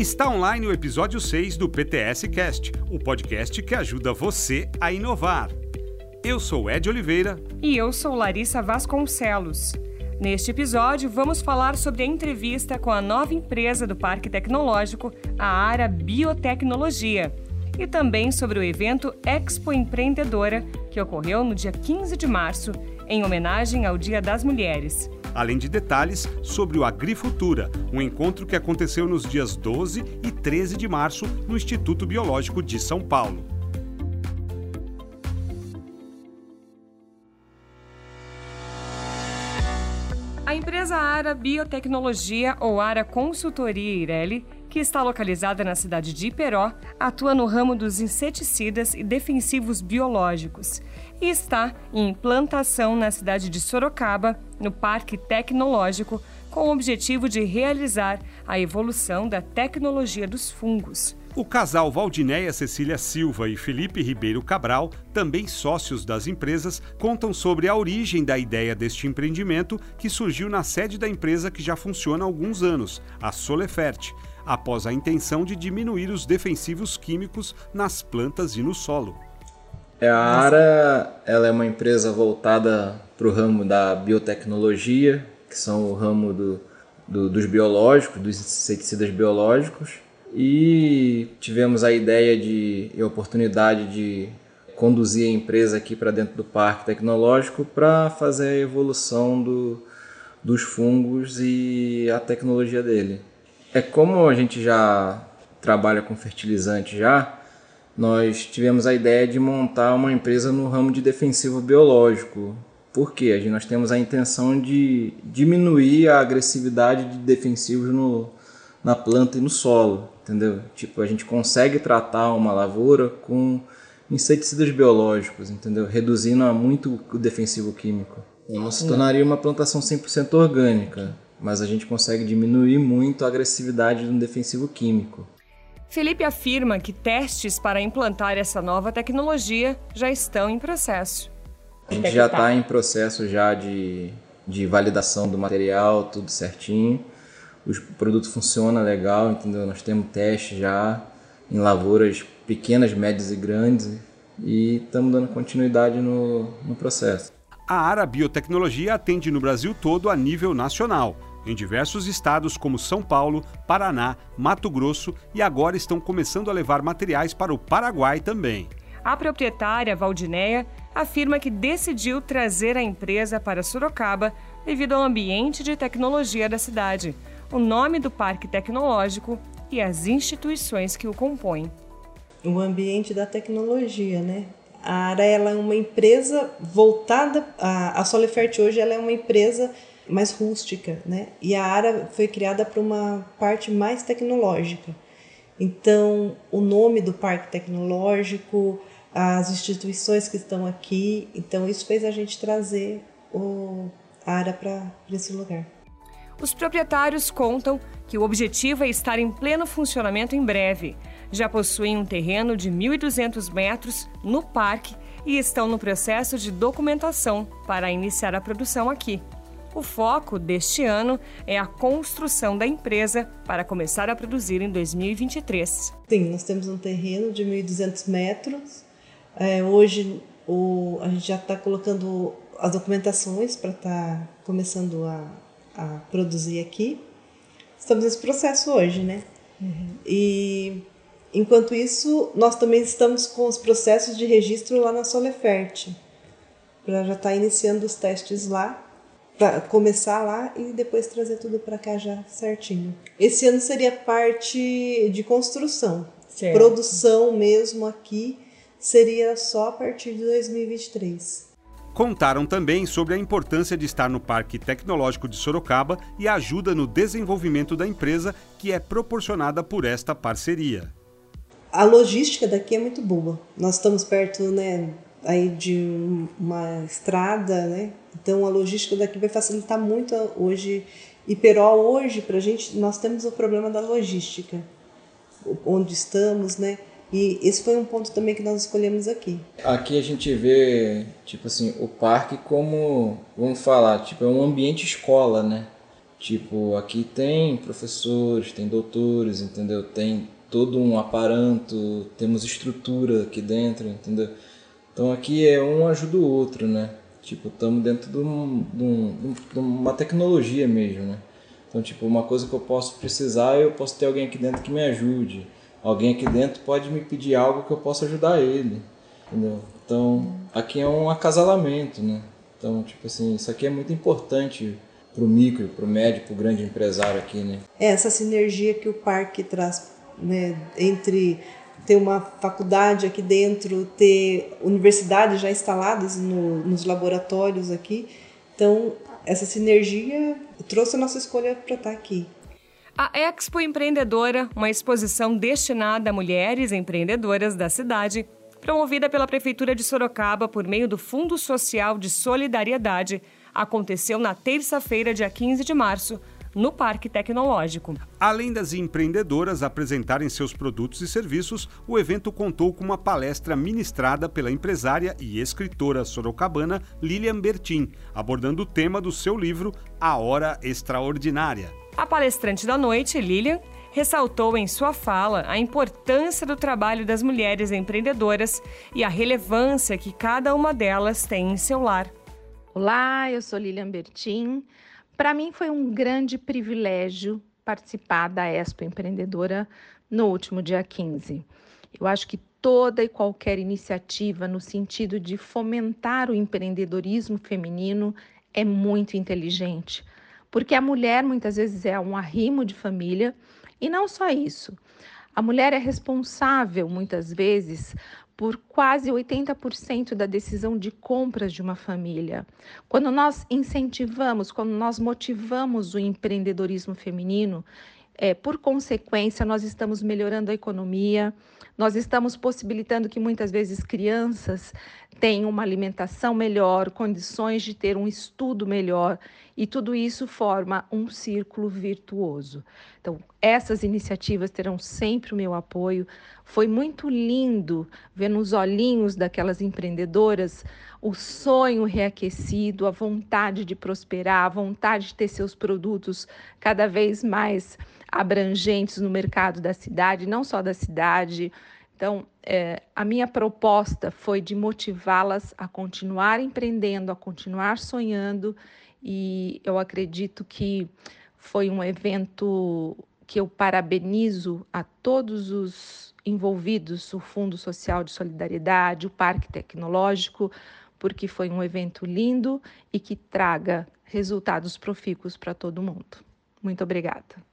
Está online o episódio 6 do PTS Cast, o podcast que ajuda você a inovar. Eu sou Ed Oliveira. E eu sou Larissa Vasconcelos. Neste episódio, vamos falar sobre a entrevista com a nova empresa do Parque Tecnológico, a Ara Biotecnologia, e também sobre o evento Expo Empreendedora, que ocorreu no dia 15 de março, em homenagem ao Dia das Mulheres além de detalhes sobre o Agrifutura, um encontro que aconteceu nos dias 12 e 13 de março no Instituto Biológico de São Paulo. A empresa Ara Biotecnologia ou Ara Consultoria Ireli, que está localizada na cidade de Iperó, atua no ramo dos inseticidas e defensivos biológicos e está em implantação na cidade de Sorocaba, no Parque Tecnológico, com o objetivo de realizar a evolução da tecnologia dos fungos. O casal Valdinéia Cecília Silva e Felipe Ribeiro Cabral, também sócios das empresas, contam sobre a origem da ideia deste empreendimento que surgiu na sede da empresa que já funciona há alguns anos, a Solefert, após a intenção de diminuir os defensivos químicos nas plantas e no solo. É, a ARA ela é uma empresa voltada para o ramo da biotecnologia, que são o ramo do, do, dos biológicos, dos inseticidas biológicos. E tivemos a ideia de, e a oportunidade de conduzir a empresa aqui para dentro do parque tecnológico para fazer a evolução do, dos fungos e a tecnologia dele. É como a gente já trabalha com fertilizante já, nós tivemos a ideia de montar uma empresa no ramo de defensivo biológico. Por quê? Nós temos a intenção de diminuir a agressividade de defensivos no, na planta e no solo, entendeu? Tipo, a gente consegue tratar uma lavoura com inseticidas biológicos, entendeu? Reduzindo muito o defensivo químico. Não se tornaria uma plantação 100% orgânica, mas a gente consegue diminuir muito a agressividade de um defensivo químico. Felipe afirma que testes para implantar essa nova tecnologia já estão em processo. A gente já está em processo já de, de validação do material, tudo certinho. O produto funciona legal, entendeu? Nós temos testes já em lavouras pequenas, médias e grandes e estamos dando continuidade no, no processo. A Ara Biotecnologia atende no Brasil todo a nível nacional em diversos estados como São Paulo, Paraná, Mato Grosso e agora estão começando a levar materiais para o Paraguai também. A proprietária, Valdinéia, afirma que decidiu trazer a empresa para Sorocaba devido ao ambiente de tecnologia da cidade, o nome do parque tecnológico e as instituições que o compõem. O ambiente da tecnologia, né? A ARA ela é uma empresa voltada. A, a Solifert hoje ela é uma empresa mais rústica, né? E a área foi criada para uma parte mais tecnológica. Então, o nome do parque tecnológico, as instituições que estão aqui, então isso fez a gente trazer o, a área para esse lugar. Os proprietários contam que o objetivo é estar em pleno funcionamento em breve. Já possuem um terreno de 1.200 metros no parque e estão no processo de documentação para iniciar a produção aqui. O foco deste ano é a construção da empresa para começar a produzir em 2023. Sim, nós temos um terreno de 1.200 metros. É, hoje o, a gente já está colocando as documentações para estar tá começando a, a, produzir aqui. Estamos nesse processo hoje, né? Uhum. E enquanto isso, nós também estamos com os processos de registro lá na Solefert. Para já estar tá iniciando os testes lá para começar lá e depois trazer tudo para cá já certinho. Esse ano seria parte de construção. Certo. Produção mesmo aqui seria só a partir de 2023. Contaram também sobre a importância de estar no Parque Tecnológico de Sorocaba e a ajuda no desenvolvimento da empresa que é proporcionada por esta parceria. A logística daqui é muito boa. Nós estamos perto, né, aí de uma estrada, né? Então a logística daqui vai facilitar muito hoje. Iperó hoje, para a gente, nós temos o problema da logística, onde estamos, né? E esse foi um ponto também que nós escolhemos aqui. Aqui a gente vê, tipo assim, o parque como, vamos falar, tipo, é um ambiente escola, né? Tipo, aqui tem professores, tem doutores, entendeu? Tem todo um aparato, temos estrutura aqui dentro, entendeu? Então aqui é um ajuda o outro, né? Tipo, estamos dentro de, um, de, um, de, uma tecnologia mesmo, né? Então, tipo, uma coisa que eu posso precisar, eu posso ter alguém aqui dentro que me ajude. Alguém aqui dentro pode me pedir algo que eu possa ajudar ele, entendeu? Então, aqui é um acasalamento, né? Então, tipo assim, isso aqui é muito importante para o micro, para o médio, para o grande empresário aqui, né? Essa sinergia que o parque traz, né, entre ter uma faculdade aqui dentro, ter universidades já instaladas no, nos laboratórios aqui. Então, essa sinergia trouxe a nossa escolha para estar aqui. A Expo Empreendedora, uma exposição destinada a mulheres empreendedoras da cidade, promovida pela Prefeitura de Sorocaba por meio do Fundo Social de Solidariedade, aconteceu na terça-feira, dia 15 de março, no Parque Tecnológico. Além das empreendedoras apresentarem seus produtos e serviços, o evento contou com uma palestra ministrada pela empresária e escritora sorocabana Lilian Bertin, abordando o tema do seu livro A Hora Extraordinária. A palestrante da noite, Lilian, ressaltou em sua fala a importância do trabalho das mulheres empreendedoras e a relevância que cada uma delas tem em seu lar. Olá, eu sou Lilian Bertin. Para mim foi um grande privilégio participar da Expo Empreendedora no último dia 15. Eu acho que toda e qualquer iniciativa no sentido de fomentar o empreendedorismo feminino é muito inteligente, porque a mulher muitas vezes é um arrimo de família e não só isso. A mulher é responsável muitas vezes por quase 80% da decisão de compras de uma família. Quando nós incentivamos, quando nós motivamos o empreendedorismo feminino, é, por consequência, nós estamos melhorando a economia, nós estamos possibilitando que muitas vezes crianças tenham uma alimentação melhor, condições de ter um estudo melhor, e tudo isso forma um círculo virtuoso. Então, essas iniciativas terão sempre o meu apoio. Foi muito lindo ver nos olhinhos daquelas empreendedoras o sonho reaquecido, a vontade de prosperar, a vontade de ter seus produtos cada vez mais abrangentes no mercado da cidade, não só da cidade. Então, é, a minha proposta foi de motivá-las a continuar empreendendo, a continuar sonhando, e eu acredito que foi um evento que eu parabenizo a todos os envolvidos, o Fundo Social de Solidariedade, o Parque Tecnológico, porque foi um evento lindo e que traga resultados profícuos para todo mundo. Muito obrigada.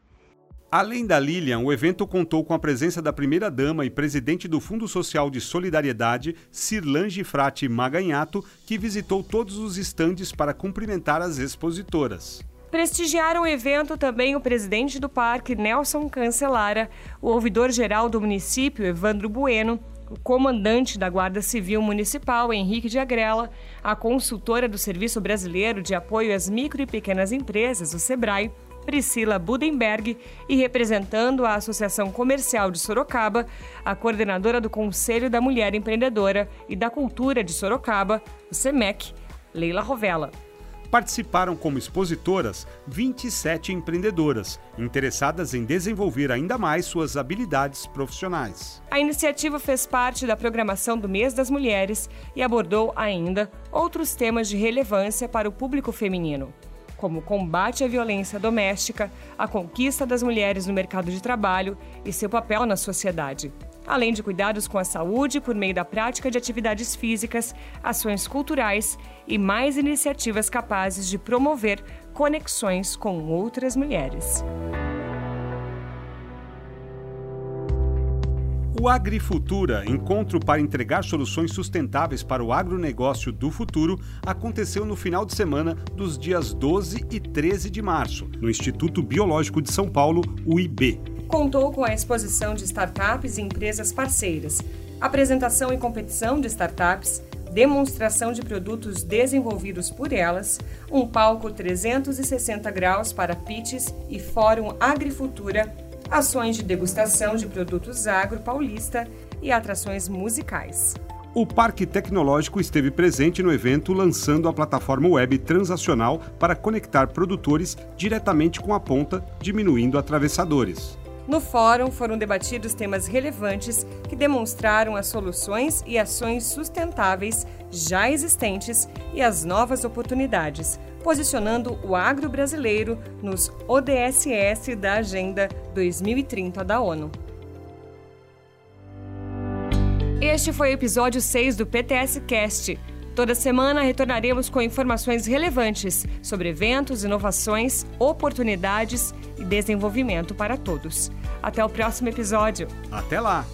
Além da Lilian, o evento contou com a presença da primeira-dama e presidente do Fundo Social de Solidariedade, Cirlange Frati Maganhato, que visitou todos os estandes para cumprimentar as expositoras. Prestigiaram o evento também o presidente do parque, Nelson Cancelara, o ouvidor-geral do município, Evandro Bueno, o comandante da Guarda Civil Municipal, Henrique de Agrela, a consultora do Serviço Brasileiro de Apoio às Micro e Pequenas Empresas, o SEBRAE, Priscila Budenberg, e representando a Associação Comercial de Sorocaba, a coordenadora do Conselho da Mulher Empreendedora e da Cultura de Sorocaba, o SEMEC, Leila Rovella. Participaram como expositoras 27 empreendedoras, interessadas em desenvolver ainda mais suas habilidades profissionais. A iniciativa fez parte da programação do Mês das Mulheres e abordou ainda outros temas de relevância para o público feminino como o combate à violência doméstica, a conquista das mulheres no mercado de trabalho e seu papel na sociedade. Além de cuidados com a saúde por meio da prática de atividades físicas, ações culturais e mais iniciativas capazes de promover conexões com outras mulheres. O Agrifutura, encontro para entregar soluções sustentáveis para o agronegócio do futuro, aconteceu no final de semana dos dias 12 e 13 de março, no Instituto Biológico de São Paulo, UIB. Contou com a exposição de startups e empresas parceiras, apresentação e competição de startups, demonstração de produtos desenvolvidos por elas, um palco 360 graus para pitches e fórum Agrifutura ações de degustação de produtos agro paulista e atrações musicais. O Parque Tecnológico esteve presente no evento lançando a plataforma web transacional para conectar produtores diretamente com a ponta, diminuindo atravessadores. No fórum foram debatidos temas relevantes que demonstraram as soluções e ações sustentáveis já existentes e as novas oportunidades, posicionando o agro brasileiro nos ODSS da Agenda 2030 da ONU. Este foi o episódio 6 do PTS Cast. Toda semana retornaremos com informações relevantes sobre eventos, inovações, oportunidades e desenvolvimento para todos. Até o próximo episódio. Até lá!